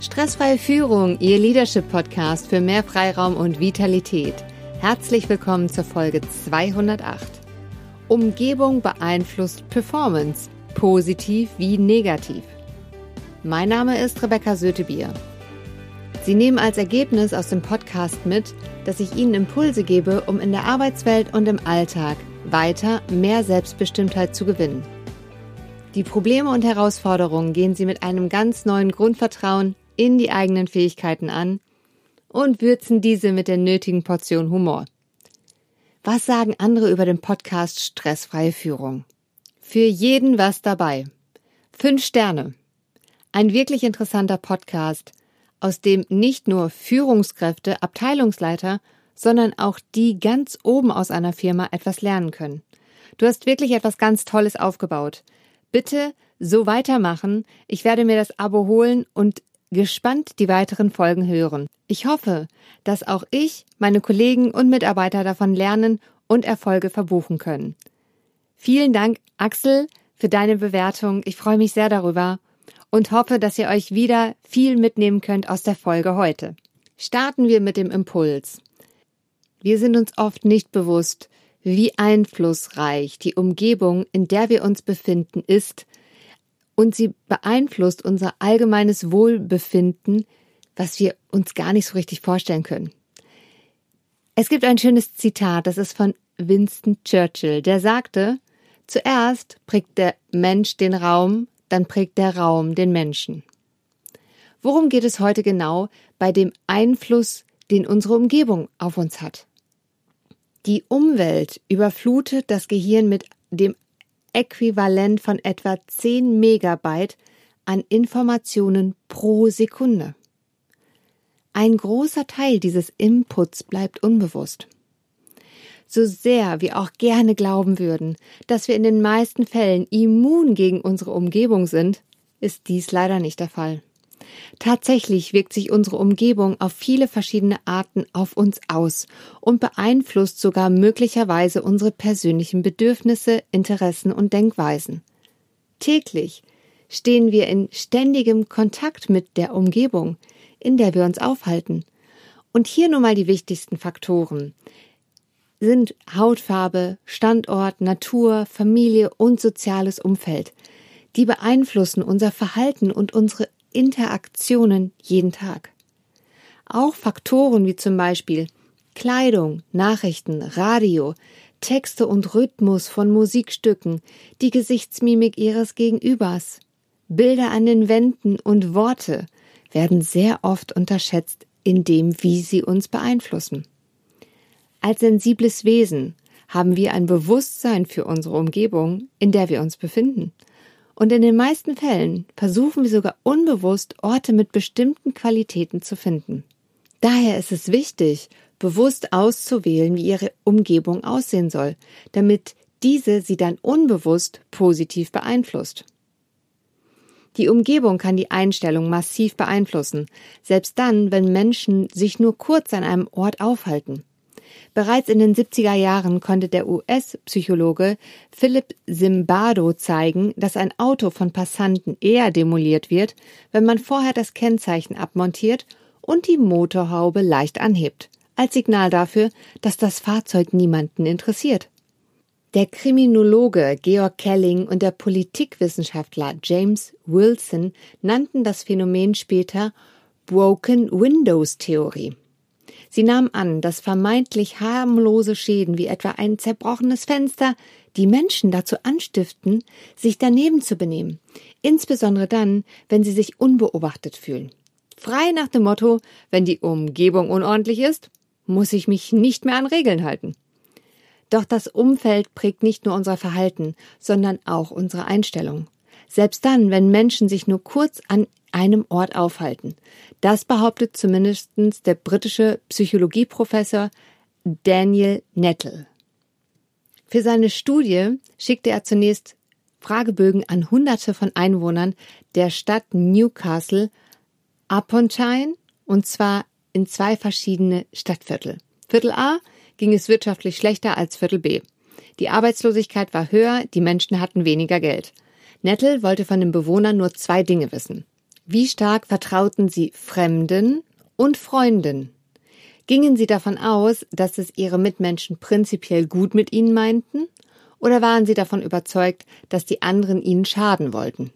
Stressfreie Führung, Ihr Leadership-Podcast für mehr Freiraum und Vitalität. Herzlich willkommen zur Folge 208. Umgebung beeinflusst Performance, positiv wie negativ. Mein Name ist Rebecca Sötebier. Sie nehmen als Ergebnis aus dem Podcast mit, dass ich Ihnen Impulse gebe, um in der Arbeitswelt und im Alltag weiter mehr Selbstbestimmtheit zu gewinnen. Die Probleme und Herausforderungen gehen Sie mit einem ganz neuen Grundvertrauen in die eigenen Fähigkeiten an und würzen diese mit der nötigen Portion Humor. Was sagen andere über den Podcast Stressfreie Führung? Für jeden was dabei. Fünf Sterne. Ein wirklich interessanter Podcast, aus dem nicht nur Führungskräfte, Abteilungsleiter, sondern auch die ganz oben aus einer Firma etwas lernen können. Du hast wirklich etwas ganz Tolles aufgebaut. Bitte so weitermachen. Ich werde mir das Abo holen und gespannt die weiteren Folgen hören. Ich hoffe, dass auch ich, meine Kollegen und Mitarbeiter davon lernen und Erfolge verbuchen können. Vielen Dank, Axel, für deine Bewertung. Ich freue mich sehr darüber und hoffe, dass ihr euch wieder viel mitnehmen könnt aus der Folge heute. Starten wir mit dem Impuls. Wir sind uns oft nicht bewusst, wie einflussreich die Umgebung, in der wir uns befinden, ist, und sie beeinflusst unser allgemeines Wohlbefinden, was wir uns gar nicht so richtig vorstellen können. Es gibt ein schönes Zitat, das ist von Winston Churchill, der sagte, zuerst prägt der Mensch den Raum, dann prägt der Raum den Menschen. Worum geht es heute genau bei dem Einfluss, den unsere Umgebung auf uns hat? Die Umwelt überflutet das Gehirn mit dem Äquivalent von etwa 10 Megabyte an Informationen pro Sekunde. Ein großer Teil dieses Inputs bleibt unbewusst. So sehr wir auch gerne glauben würden, dass wir in den meisten Fällen immun gegen unsere Umgebung sind, ist dies leider nicht der Fall. Tatsächlich wirkt sich unsere Umgebung auf viele verschiedene Arten auf uns aus und beeinflusst sogar möglicherweise unsere persönlichen Bedürfnisse, Interessen und Denkweisen. Täglich stehen wir in ständigem Kontakt mit der Umgebung, in der wir uns aufhalten. Und hier nur mal die wichtigsten Faktoren sind Hautfarbe, Standort, Natur, Familie und soziales Umfeld. Die beeinflussen unser Verhalten und unsere Interaktionen jeden Tag. Auch Faktoren wie zum Beispiel Kleidung, Nachrichten, Radio, Texte und Rhythmus von Musikstücken, die Gesichtsmimik ihres Gegenübers, Bilder an den Wänden und Worte werden sehr oft unterschätzt in dem, wie sie uns beeinflussen. Als sensibles Wesen haben wir ein Bewusstsein für unsere Umgebung, in der wir uns befinden und in den meisten Fällen versuchen wir sogar unbewusst Orte mit bestimmten Qualitäten zu finden. Daher ist es wichtig, bewusst auszuwählen, wie ihre Umgebung aussehen soll, damit diese sie dann unbewusst positiv beeinflusst. Die Umgebung kann die Einstellung massiv beeinflussen, selbst dann, wenn Menschen sich nur kurz an einem Ort aufhalten. Bereits in den 70er Jahren konnte der US-Psychologe Philip Zimbardo zeigen, dass ein Auto von Passanten eher demoliert wird, wenn man vorher das Kennzeichen abmontiert und die Motorhaube leicht anhebt, als Signal dafür, dass das Fahrzeug niemanden interessiert. Der Kriminologe Georg Kelling und der Politikwissenschaftler James Wilson nannten das Phänomen später Broken Windows Theorie. Sie nahm an, dass vermeintlich harmlose Schäden wie etwa ein zerbrochenes Fenster die Menschen dazu anstiften, sich daneben zu benehmen, insbesondere dann, wenn sie sich unbeobachtet fühlen. Frei nach dem Motto, wenn die Umgebung unordentlich ist, muss ich mich nicht mehr an Regeln halten. Doch das Umfeld prägt nicht nur unser Verhalten, sondern auch unsere Einstellung. Selbst dann, wenn Menschen sich nur kurz an einem Ort aufhalten. Das behauptet zumindest der britische Psychologieprofessor Daniel Nettle. Für seine Studie schickte er zunächst Fragebögen an Hunderte von Einwohnern der Stadt Newcastle upon Tyne und zwar in zwei verschiedene Stadtviertel. Viertel A ging es wirtschaftlich schlechter als Viertel B. Die Arbeitslosigkeit war höher, die Menschen hatten weniger Geld. Nettle wollte von den Bewohnern nur zwei Dinge wissen. Wie stark vertrauten Sie Fremden und Freunden? Gingen Sie davon aus, dass es Ihre Mitmenschen prinzipiell gut mit Ihnen meinten? Oder waren Sie davon überzeugt, dass die anderen Ihnen schaden wollten?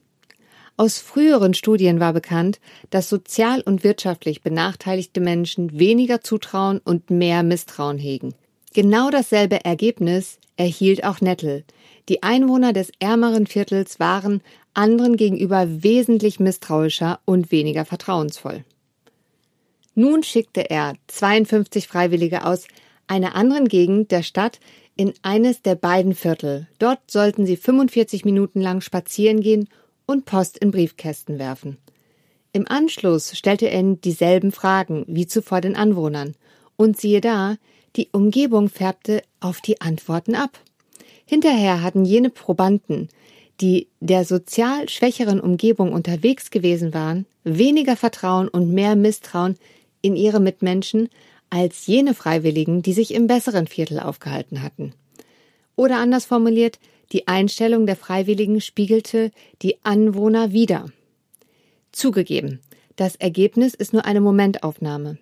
Aus früheren Studien war bekannt, dass sozial und wirtschaftlich benachteiligte Menschen weniger Zutrauen und mehr Misstrauen hegen. Genau dasselbe Ergebnis erhielt auch Nettel. Die Einwohner des ärmeren Viertels waren anderen gegenüber wesentlich misstrauischer und weniger vertrauensvoll. Nun schickte er 52 Freiwillige aus einer anderen Gegend der Stadt in eines der beiden Viertel. Dort sollten sie 45 Minuten lang spazieren gehen und Post in Briefkästen werfen. Im Anschluss stellte er ihnen dieselben Fragen wie zuvor den Anwohnern. Und siehe da, die Umgebung färbte auf die Antworten ab. Hinterher hatten jene Probanden, die der sozial schwächeren Umgebung unterwegs gewesen waren, weniger Vertrauen und mehr Misstrauen in ihre Mitmenschen als jene Freiwilligen, die sich im besseren Viertel aufgehalten hatten. Oder anders formuliert, die Einstellung der Freiwilligen spiegelte die Anwohner wider. Zugegeben, das Ergebnis ist nur eine Momentaufnahme.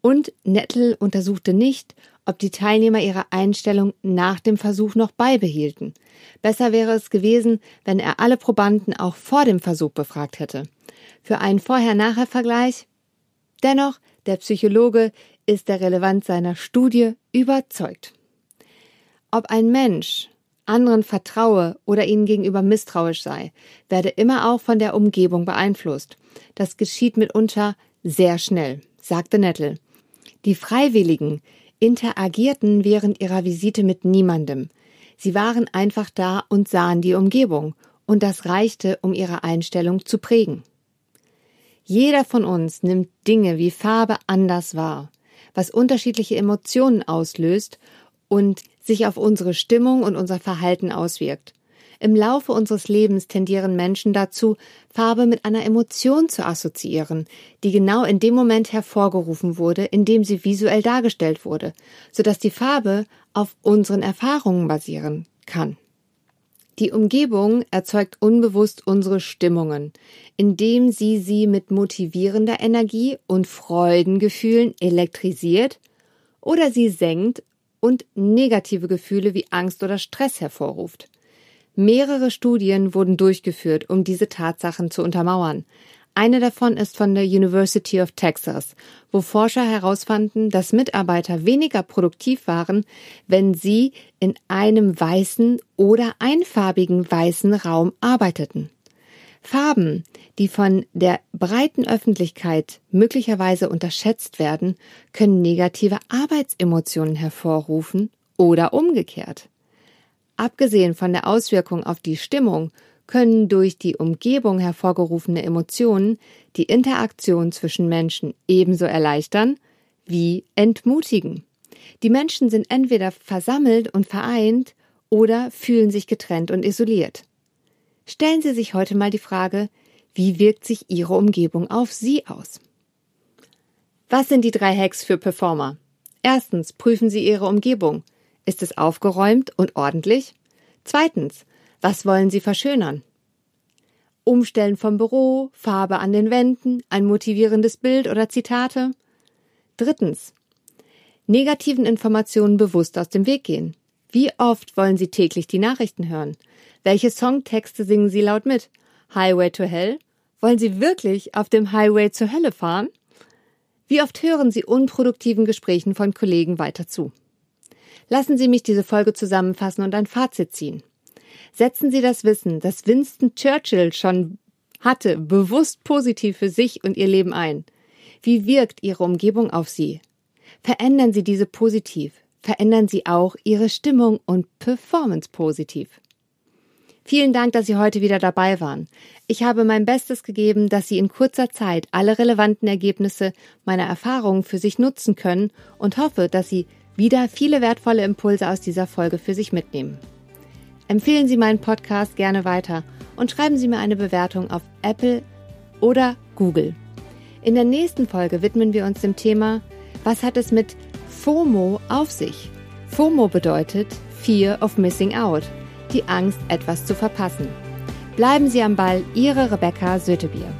Und Nettel untersuchte nicht, ob die Teilnehmer ihre Einstellung nach dem Versuch noch beibehielten. Besser wäre es gewesen, wenn er alle Probanden auch vor dem Versuch befragt hätte. Für einen Vorher-Nachher-Vergleich? Dennoch, der Psychologe ist der Relevanz seiner Studie überzeugt. Ob ein Mensch anderen vertraue oder ihnen gegenüber misstrauisch sei, werde immer auch von der Umgebung beeinflusst. Das geschieht mitunter sehr schnell, sagte Nettel. Die Freiwilligen interagierten während ihrer Visite mit niemandem. Sie waren einfach da und sahen die Umgebung, und das reichte, um ihre Einstellung zu prägen. Jeder von uns nimmt Dinge wie Farbe anders wahr, was unterschiedliche Emotionen auslöst und sich auf unsere Stimmung und unser Verhalten auswirkt. Im Laufe unseres Lebens tendieren Menschen dazu, Farbe mit einer Emotion zu assoziieren, die genau in dem Moment hervorgerufen wurde, in dem sie visuell dargestellt wurde, sodass die Farbe auf unseren Erfahrungen basieren kann. Die Umgebung erzeugt unbewusst unsere Stimmungen, indem sie sie mit motivierender Energie und Freudengefühlen elektrisiert oder sie senkt und negative Gefühle wie Angst oder Stress hervorruft. Mehrere Studien wurden durchgeführt, um diese Tatsachen zu untermauern. Eine davon ist von der University of Texas, wo Forscher herausfanden, dass Mitarbeiter weniger produktiv waren, wenn sie in einem weißen oder einfarbigen weißen Raum arbeiteten. Farben, die von der breiten Öffentlichkeit möglicherweise unterschätzt werden, können negative Arbeitsemotionen hervorrufen oder umgekehrt. Abgesehen von der Auswirkung auf die Stimmung können durch die Umgebung hervorgerufene Emotionen die Interaktion zwischen Menschen ebenso erleichtern wie entmutigen. Die Menschen sind entweder versammelt und vereint oder fühlen sich getrennt und isoliert. Stellen Sie sich heute mal die Frage, wie wirkt sich Ihre Umgebung auf Sie aus? Was sind die drei Hacks für Performer? Erstens, prüfen Sie Ihre Umgebung. Ist es aufgeräumt und ordentlich? Zweitens, was wollen Sie verschönern? Umstellen vom Büro, Farbe an den Wänden, ein motivierendes Bild oder Zitate? Drittens, negativen Informationen bewusst aus dem Weg gehen. Wie oft wollen Sie täglich die Nachrichten hören? Welche Songtexte singen Sie laut mit? Highway to Hell? Wollen Sie wirklich auf dem Highway zur Hölle fahren? Wie oft hören Sie unproduktiven Gesprächen von Kollegen weiter zu? Lassen Sie mich diese Folge zusammenfassen und ein Fazit ziehen. Setzen Sie das Wissen, das Winston Churchill schon hatte, bewusst positiv für sich und Ihr Leben ein. Wie wirkt Ihre Umgebung auf Sie? Verändern Sie diese positiv. Verändern Sie auch Ihre Stimmung und Performance positiv. Vielen Dank, dass Sie heute wieder dabei waren. Ich habe mein Bestes gegeben, dass Sie in kurzer Zeit alle relevanten Ergebnisse meiner Erfahrungen für sich nutzen können und hoffe, dass Sie wieder viele wertvolle Impulse aus dieser Folge für sich mitnehmen. Empfehlen Sie meinen Podcast gerne weiter und schreiben Sie mir eine Bewertung auf Apple oder Google. In der nächsten Folge widmen wir uns dem Thema, was hat es mit FOMO auf sich? FOMO bedeutet Fear of Missing Out, die Angst, etwas zu verpassen. Bleiben Sie am Ball, Ihre Rebecca Sötebier.